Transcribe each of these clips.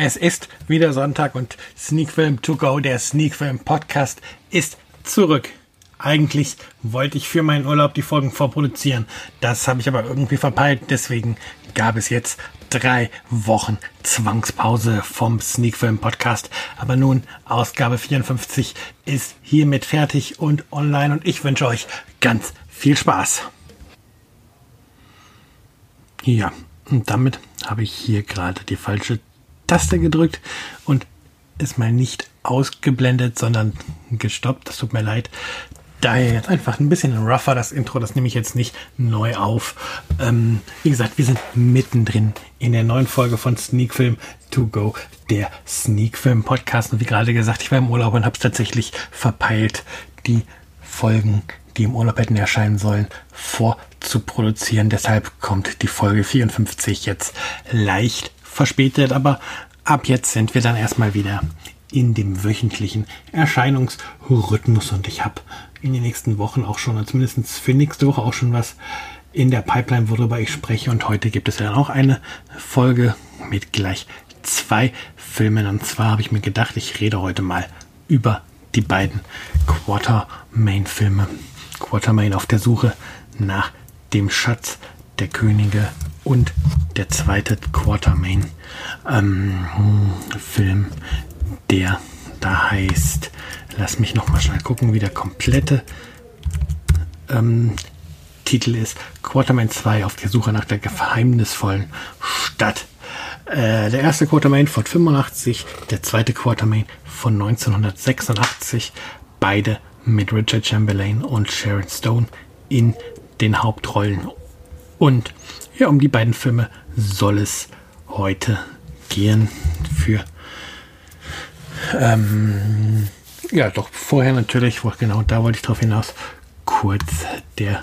Es ist wieder Sonntag und Sneak Film To Go, der Sneak Film Podcast, ist zurück. Eigentlich wollte ich für meinen Urlaub die Folgen vorproduzieren. Das habe ich aber irgendwie verpeilt. Deswegen gab es jetzt drei Wochen Zwangspause vom Sneak Film Podcast. Aber nun, Ausgabe 54 ist hiermit fertig und online und ich wünsche euch ganz viel Spaß. Ja, und damit habe ich hier gerade die falsche Taste gedrückt und ist mal nicht ausgeblendet, sondern gestoppt. Das tut mir leid. Daher jetzt einfach ein bisschen rougher das Intro, das nehme ich jetzt nicht neu auf. Ähm, wie gesagt, wir sind mittendrin in der neuen Folge von Sneak Film To Go, der Sneak Film Podcast. Und wie gerade gesagt, ich war im Urlaub und habe es tatsächlich verpeilt, die Folgen, die im Urlaub hätten erscheinen sollen, vorzuproduzieren. Deshalb kommt die Folge 54 jetzt leicht verspätet, aber ab jetzt sind wir dann erstmal wieder in dem wöchentlichen Erscheinungsrhythmus und ich habe in den nächsten Wochen auch schon, zumindest für nächste Woche auch schon was in der Pipeline, worüber ich spreche. Und heute gibt es dann auch eine Folge mit gleich zwei Filmen. Und zwar habe ich mir gedacht, ich rede heute mal über die beiden Quartermain-Filme. Quartermain auf der Suche nach dem Schatz der Könige und der zweite Quartermain-Film, ähm, der da heißt Lass mich noch mal schnell gucken, wie der komplette ähm, Titel ist. Quartermain 2 auf der Suche nach der geheimnisvollen Stadt. Äh, der erste Quartermain von 85, der zweite Quartermain von 1986. Beide mit Richard Chamberlain und Sharon Stone in den Hauptrollen. Und ja, um die beiden Filme soll es heute gehen für ähm, ja, doch vorher natürlich, genau da wollte ich drauf hinaus, kurz der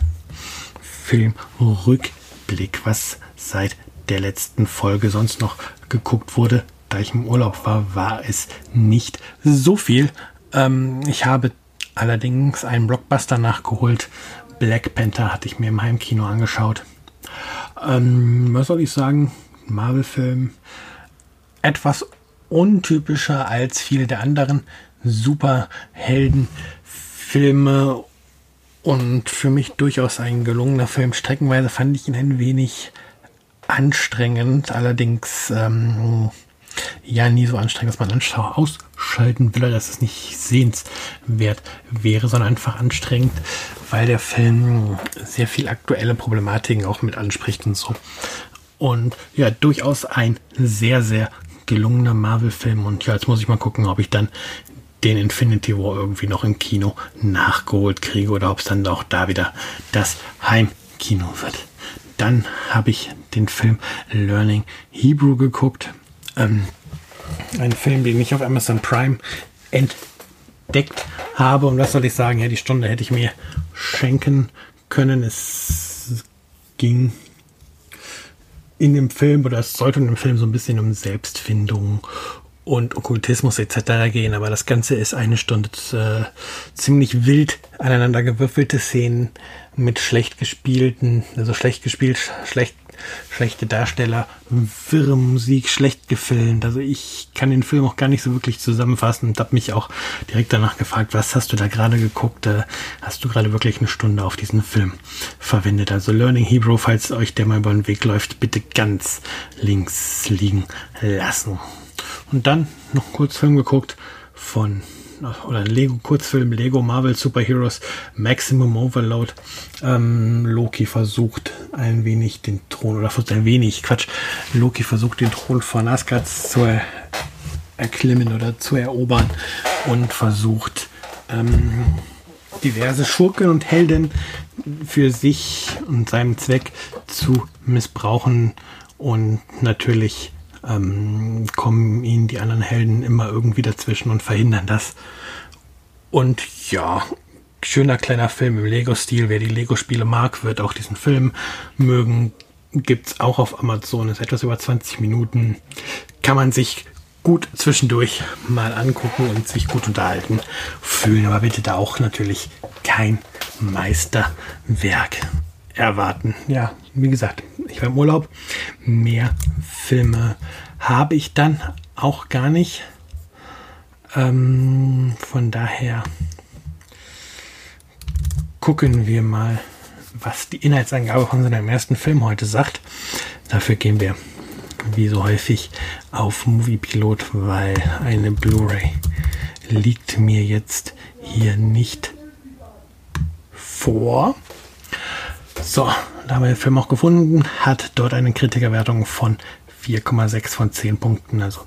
Filmrückblick, was seit der letzten Folge sonst noch geguckt wurde. Da ich im Urlaub war, war es nicht so viel. Ähm, ich habe allerdings einen Blockbuster nachgeholt. Black Panther hatte ich mir im Heimkino angeschaut. Ähm, was soll ich sagen? Marvel-Film. Etwas untypischer als viele der anderen Superheldenfilme und für mich durchaus ein gelungener Film. Streckenweise fand ich ihn ein wenig anstrengend, allerdings ähm, ja nie so anstrengend, dass man Anschauer ausschalten will, dass es nicht sehenswert wäre, sondern einfach anstrengend, weil der Film sehr viel aktuelle Problematiken auch mit anspricht und so. Und ja, durchaus ein sehr, sehr gelungener Marvel-Film. Und ja, jetzt muss ich mal gucken, ob ich dann den Infinity War irgendwie noch im Kino nachgeholt kriege oder ob es dann auch da wieder das Heimkino wird. Dann habe ich den Film Learning Hebrew geguckt. Ähm, ein Film, den ich auf Amazon Prime entdeckt habe. Und was soll ich sagen? Ja, die Stunde hätte ich mir schenken können. Es ging in dem Film oder es sollte in dem Film so ein bisschen um Selbstfindung und Okkultismus etc. gehen, aber das Ganze ist eine Stunde äh, ziemlich wild aneinander gewürfelte Szenen mit schlecht gespielten, also schlecht gespielt, schlecht schlechte Darsteller, wirre Musik, schlecht gefilmt. Also ich kann den Film auch gar nicht so wirklich zusammenfassen und habe mich auch direkt danach gefragt, was hast du da gerade geguckt? Äh, hast du gerade wirklich eine Stunde auf diesen Film verwendet? Also Learning Hebrew, falls euch der mal über den Weg läuft, bitte ganz links liegen lassen. Und dann noch einen Kurzfilm geguckt von oder ein Lego Kurzfilm Lego Marvel Superheroes Maximum Overload. Ähm, Loki versucht ein wenig den Thron oder ein wenig Quatsch. Loki versucht den Thron von Asgard zu er erklimmen oder zu erobern und versucht ähm, diverse Schurken und Helden für sich und seinen Zweck zu missbrauchen und natürlich ähm, kommen ihnen die anderen Helden immer irgendwie dazwischen und verhindern das. Und ja, schöner kleiner Film im Lego-Stil. Wer die Lego-Spiele mag, wird auch diesen Film mögen. Gibt's auch auf Amazon. Ist etwas über 20 Minuten. Kann man sich gut zwischendurch mal angucken und sich gut unterhalten fühlen. Aber bitte da auch natürlich kein Meisterwerk erwarten. Ja, wie gesagt, ich war im Urlaub. Mehr Filme habe ich dann auch gar nicht. Ähm, von daher gucken wir mal, was die Inhaltsangabe von seinem ersten Film heute sagt. Dafür gehen wir, wie so häufig, auf Moviepilot, weil eine Blu-ray liegt mir jetzt hier nicht vor. So, da haben wir den Film auch gefunden, hat dort eine Kritikerwertung von 4,6 von 10 Punkten. Also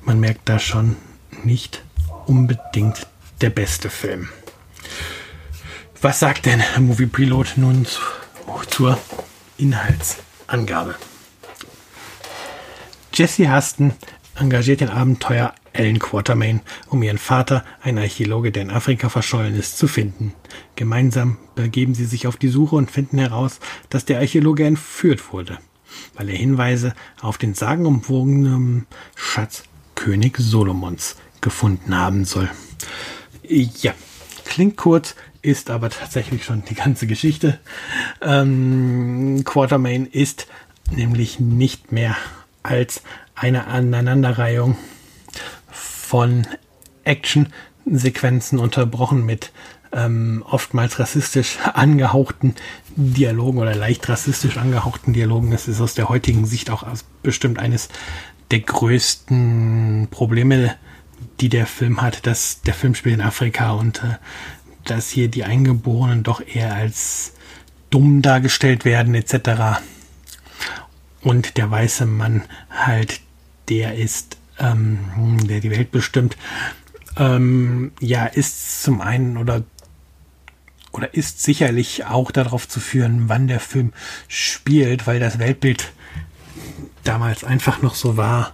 man merkt da schon nicht unbedingt der beste Film. Was sagt denn Movie Pilot nun zu, zur Inhaltsangabe? Jesse Huston engagiert den Abenteuer Ellen Quatermain, um ihren Vater, einen Archäologe, der in Afrika verschollen ist, zu finden. Gemeinsam begeben sie sich auf die Suche und finden heraus, dass der Archäologe entführt wurde, weil er Hinweise auf den sagenumwogenen Schatz König Solomons gefunden haben soll. Ja, klingt kurz, ist aber tatsächlich schon die ganze Geschichte. Ähm, Quatermain ist nämlich nicht mehr als eine Aneinanderreihung von Action-Sequenzen unterbrochen mit ähm, oftmals rassistisch angehauchten Dialogen oder leicht rassistisch angehauchten Dialogen. Das ist aus der heutigen Sicht auch bestimmt eines der größten Probleme, die der Film hat, dass der Film spielt in Afrika und äh, dass hier die Eingeborenen doch eher als dumm dargestellt werden etc. Und der weiße Mann halt der ist ähm, der die Welt bestimmt, ähm, ja, ist zum einen oder oder ist sicherlich auch darauf zu führen, wann der Film spielt, weil das Weltbild damals einfach noch so war.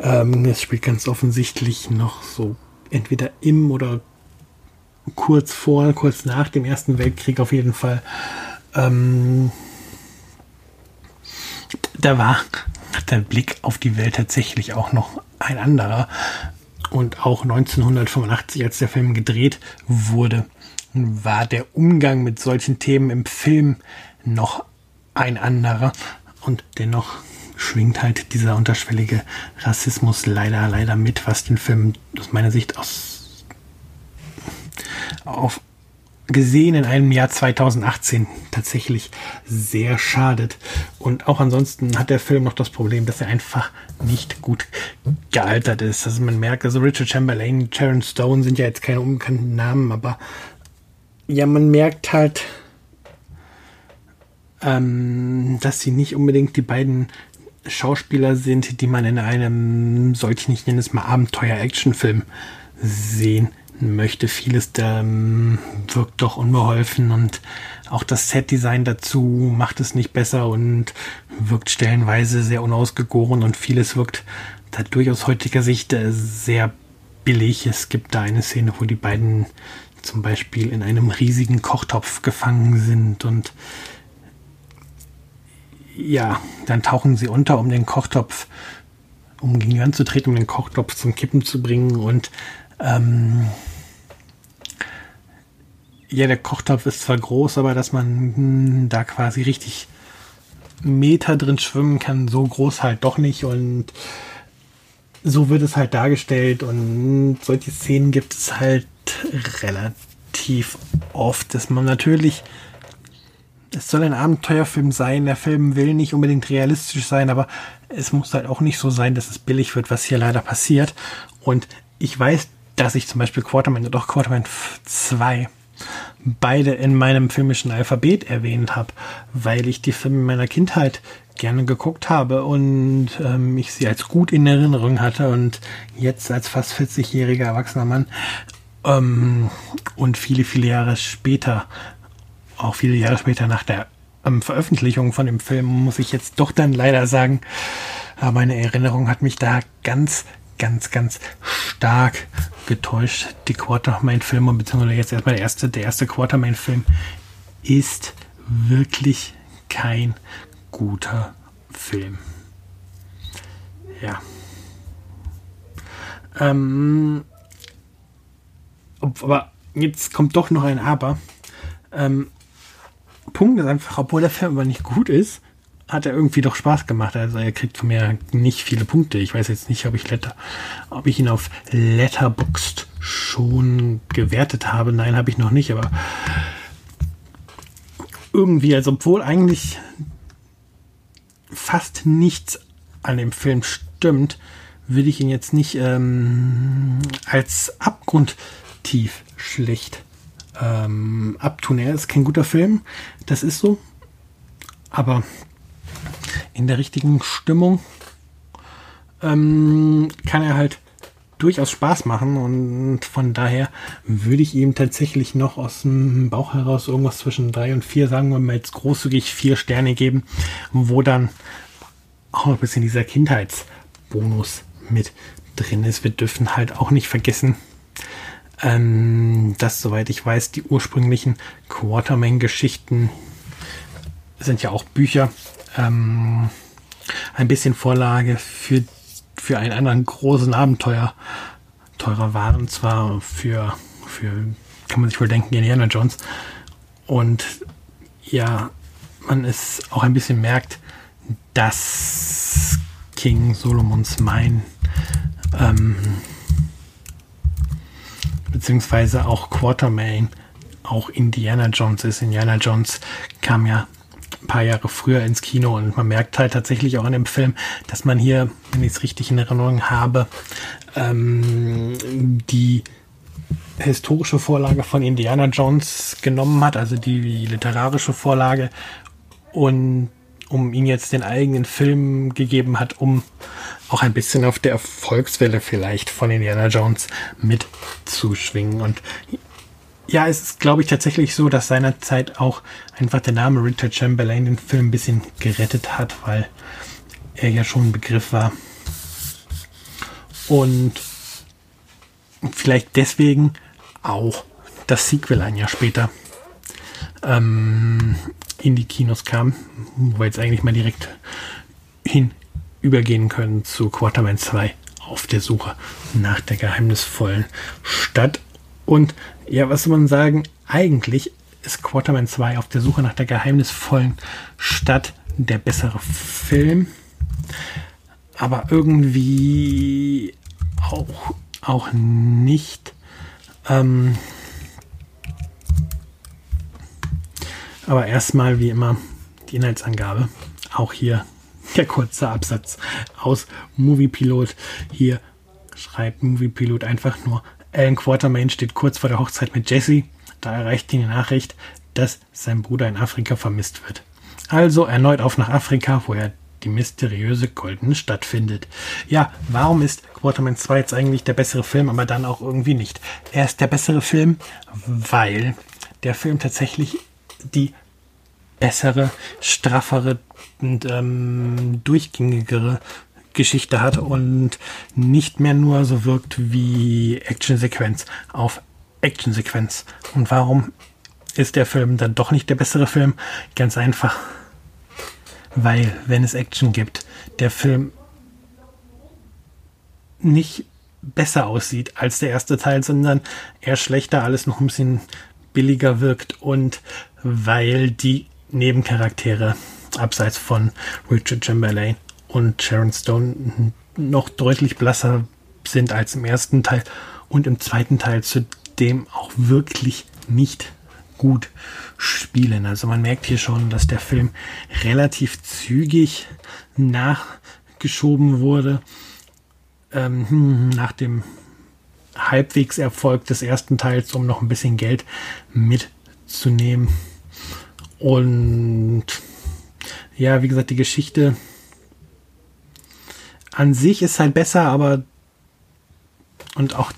Ähm, es spielt ganz offensichtlich noch so entweder im oder kurz vor, kurz nach dem Ersten Weltkrieg auf jeden Fall. Ähm, da war der Blick auf die Welt tatsächlich auch noch ein anderer. Und auch 1985, als der Film gedreht wurde, war der Umgang mit solchen Themen im Film noch ein anderer. Und dennoch schwingt halt dieser unterschwellige Rassismus leider, leider mit, was den Film aus meiner Sicht aus auf gesehen in einem Jahr 2018 tatsächlich sehr schadet. Und auch ansonsten hat der Film noch das Problem, dass er einfach nicht gut gealtert ist. Also man merkt, also Richard Chamberlain, Sharon Stone sind ja jetzt keine unbekannten Namen, aber ja, man merkt halt, ähm, dass sie nicht unbedingt die beiden Schauspieler sind, die man in einem solchen, ich nenne es mal Abenteuer-Action-Film sehen möchte. Vieles ähm, wirkt doch unbeholfen und auch das Setdesign dazu macht es nicht besser und wirkt stellenweise sehr unausgegoren und vieles wirkt da durchaus heutiger Sicht äh, sehr billig. Es gibt da eine Szene, wo die beiden zum Beispiel in einem riesigen Kochtopf gefangen sind und ja, dann tauchen sie unter, um den Kochtopf, um gegen die um den Kochtopf zum Kippen zu bringen und ähm, ja, der Kochtopf ist zwar groß, aber dass man hm, da quasi richtig Meter drin schwimmen kann, so groß halt doch nicht. Und so wird es halt dargestellt. Und solche Szenen gibt es halt relativ oft, dass man natürlich es soll ein Abenteuerfilm sein. Der Film will nicht unbedingt realistisch sein, aber es muss halt auch nicht so sein, dass es billig wird, was hier leider passiert. Und ich weiß, dass ich zum Beispiel Quarterman oder auch Quarterman 2 beide in meinem filmischen Alphabet erwähnt habe, weil ich die Filme meiner Kindheit gerne geguckt habe und ähm, ich sie als gut in Erinnerung hatte und jetzt als fast 40-jähriger erwachsener Mann ähm, und viele, viele Jahre später, auch viele Jahre später nach der ähm, Veröffentlichung von dem Film, muss ich jetzt doch dann leider sagen, äh, meine Erinnerung hat mich da ganz, ganz, ganz stark getäuscht. Die Quartermain-Filme, beziehungsweise jetzt erstmal der erste, der erste Quartermain-Film, ist wirklich kein guter Film. Ja. Ähm, aber jetzt kommt doch noch ein Aber. Ähm, Punkt ist einfach, obwohl der Film aber nicht gut ist, hat er irgendwie doch Spaß gemacht. Also er kriegt von mir nicht viele Punkte. Ich weiß jetzt nicht, ob ich Letter, ob ich ihn auf Letterboxd schon gewertet habe. Nein, habe ich noch nicht, aber irgendwie, also obwohl eigentlich fast nichts an dem Film stimmt, würde ich ihn jetzt nicht ähm, als abgrundtief schlecht ähm, abtun. Er ist kein guter Film, das ist so. Aber in der richtigen Stimmung ähm, kann er halt durchaus Spaß machen und von daher würde ich ihm tatsächlich noch aus dem Bauch heraus irgendwas zwischen drei und vier, sagen wir mal jetzt großzügig vier Sterne geben, wo dann auch ein bisschen dieser Kindheitsbonus mit drin ist. Wir dürfen halt auch nicht vergessen, ähm, dass, soweit ich weiß, die ursprünglichen Quartermain-Geschichten sind ja auch Bücher. Ähm, ein bisschen Vorlage für, für einen anderen großen Abenteuer teurer waren. Und zwar für, für, kann man sich wohl denken, Indiana Jones. Und ja, man es auch ein bisschen merkt, dass King Solomons Mein ähm, beziehungsweise auch Quartermain auch Indiana Jones ist. Indiana Jones kam ja paar Jahre früher ins Kino und man merkt halt tatsächlich auch in dem Film, dass man hier, wenn ich es richtig in Erinnerung habe, ähm, die historische Vorlage von Indiana Jones genommen hat, also die literarische Vorlage und um ihn jetzt den eigenen Film gegeben hat, um auch ein bisschen auf der Erfolgswelle vielleicht von Indiana Jones mitzuschwingen. Und ja, es ist, glaube ich, tatsächlich so, dass seinerzeit auch einfach der Name Richard Chamberlain den Film ein bisschen gerettet hat, weil er ja schon ein Begriff war. Und vielleicht deswegen auch das Sequel ein Jahr später ähm, in die Kinos kam, wo wir jetzt eigentlich mal direkt hin übergehen können zu Quarterman 2 auf der Suche nach der geheimnisvollen Stadt. Und ja, was soll man sagen? Eigentlich ist Quarterman 2 auf der Suche nach der geheimnisvollen Stadt der bessere Film. Aber irgendwie auch, auch nicht. Ähm, Aber erstmal wie immer die Inhaltsangabe. Auch hier der kurze Absatz aus Moviepilot. Hier schreibt Moviepilot einfach nur, Alan Quartermain steht kurz vor der Hochzeit mit Jesse. Da erreicht ihn die Nachricht, dass sein Bruder in Afrika vermisst wird. Also erneut auf nach Afrika, wo er die mysteriöse goldene Stadt findet. Ja, warum ist Quarterman 2 jetzt eigentlich der bessere Film, aber dann auch irgendwie nicht? Er ist der bessere Film, weil der Film tatsächlich die bessere, straffere und ähm, durchgängigere Geschichte hat und nicht mehr nur so wirkt wie Actionsequenz auf Actionsequenz. Und warum ist der Film dann doch nicht der bessere Film? Ganz einfach, weil wenn es Action gibt, der Film nicht besser aussieht als der erste Teil, sondern eher schlechter, alles noch ein bisschen billiger wirkt und weil die Nebencharaktere abseits von Richard Chamberlain und Sharon Stone noch deutlich blasser sind als im ersten Teil und im zweiten Teil zudem auch wirklich nicht gut spielen. Also man merkt hier schon, dass der Film relativ zügig nachgeschoben wurde. Ähm, nach dem Halbwegserfolg des ersten Teils, um noch ein bisschen Geld mitzunehmen. Und ja, wie gesagt, die Geschichte an sich ist halt besser, aber und auch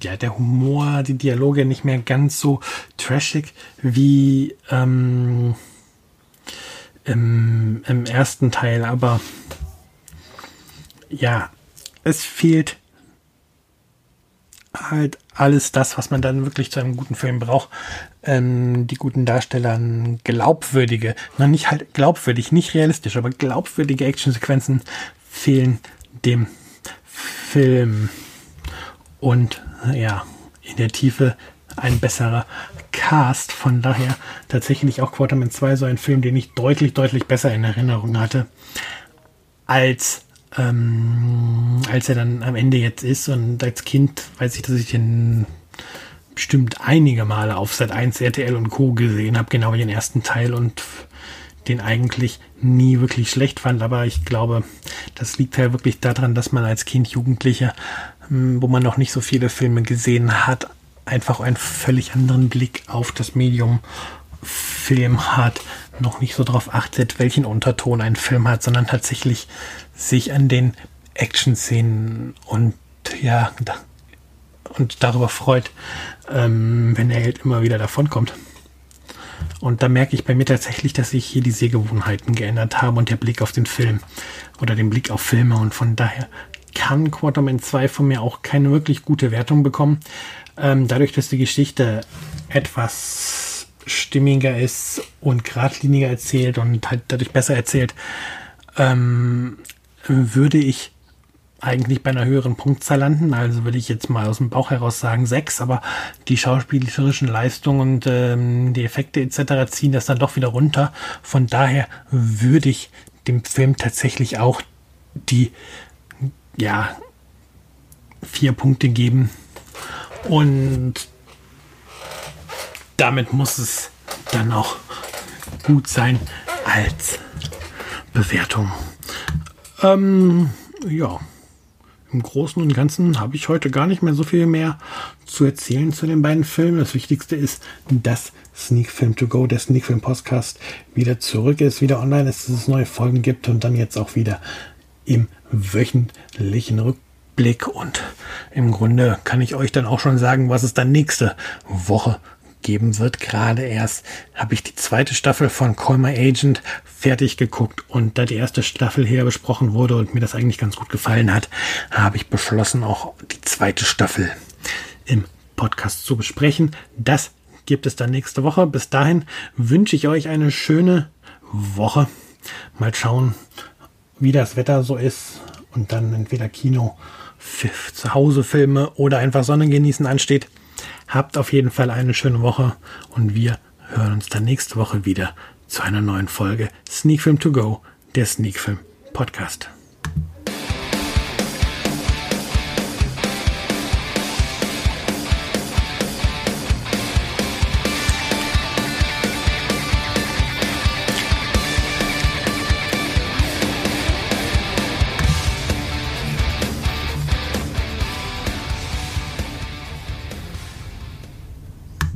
ja, der Humor, die Dialoge nicht mehr ganz so trashig wie ähm, im, im ersten Teil, aber ja, es fehlt halt alles das, was man dann wirklich zu einem guten Film braucht. Ähm, die guten Darsteller, glaubwürdige, noch nicht halt glaubwürdig, nicht realistisch, aber glaubwürdige Actionsequenzen fehlen dem Film. Und ja, in der Tiefe ein besserer Cast. Von daher tatsächlich auch Quarterman 2 so ein Film, den ich deutlich, deutlich besser in Erinnerung hatte, als, ähm, als er dann am Ende jetzt ist. Und als Kind weiß ich, dass ich den bestimmt einige Male auf Sat 1, RTL und Co. gesehen habe, genau wie den ersten Teil und den eigentlich nie wirklich schlecht fand. Aber ich glaube, das liegt ja wirklich daran, dass man als Kind, Jugendlicher, hm, wo man noch nicht so viele Filme gesehen hat, einfach einen völlig anderen Blick auf das Medium Film hat, noch nicht so darauf achtet, welchen Unterton ein Film hat, sondern tatsächlich sich an den Action-Szenen und ja, und darüber freut, ähm, wenn der Held immer wieder davonkommt. Und da merke ich bei mir tatsächlich, dass sich hier die Sehgewohnheiten geändert haben und der Blick auf den Film oder den Blick auf Filme. Und von daher kann Quarterman 2 von mir auch keine wirklich gute Wertung bekommen. Ähm, dadurch, dass die Geschichte etwas stimmiger ist und geradliniger erzählt und halt dadurch besser erzählt, ähm, würde ich eigentlich bei einer höheren Punktzahl landen. Also würde ich jetzt mal aus dem Bauch heraus sagen sechs, aber die schauspielerischen Leistungen und ähm, die Effekte etc. ziehen das dann doch wieder runter. Von daher würde ich dem Film tatsächlich auch die ja vier Punkte geben und damit muss es dann auch gut sein als Bewertung. Ähm, ja im Großen und Ganzen habe ich heute gar nicht mehr so viel mehr zu erzählen zu den beiden Filmen. Das Wichtigste ist, dass Sneak Film To Go, der Sneak Film Podcast, wieder zurück ist, wieder online ist, dass es neue Folgen gibt und dann jetzt auch wieder im wöchentlichen Rückblick. Und im Grunde kann ich euch dann auch schon sagen, was es dann nächste Woche geben wird. Gerade erst habe ich die zweite Staffel von Call My Agent fertig geguckt und da die erste Staffel hier besprochen wurde und mir das eigentlich ganz gut gefallen hat, habe ich beschlossen, auch die zweite Staffel im Podcast zu besprechen. Das gibt es dann nächste Woche. Bis dahin wünsche ich euch eine schöne Woche. Mal schauen, wie das Wetter so ist und dann entweder Kino, zu Hause Filme oder einfach Sonne genießen ansteht. Habt auf jeden Fall eine schöne Woche und wir hören uns dann nächste Woche wieder zu einer neuen Folge Sneak Film To Go, der Sneak Film Podcast.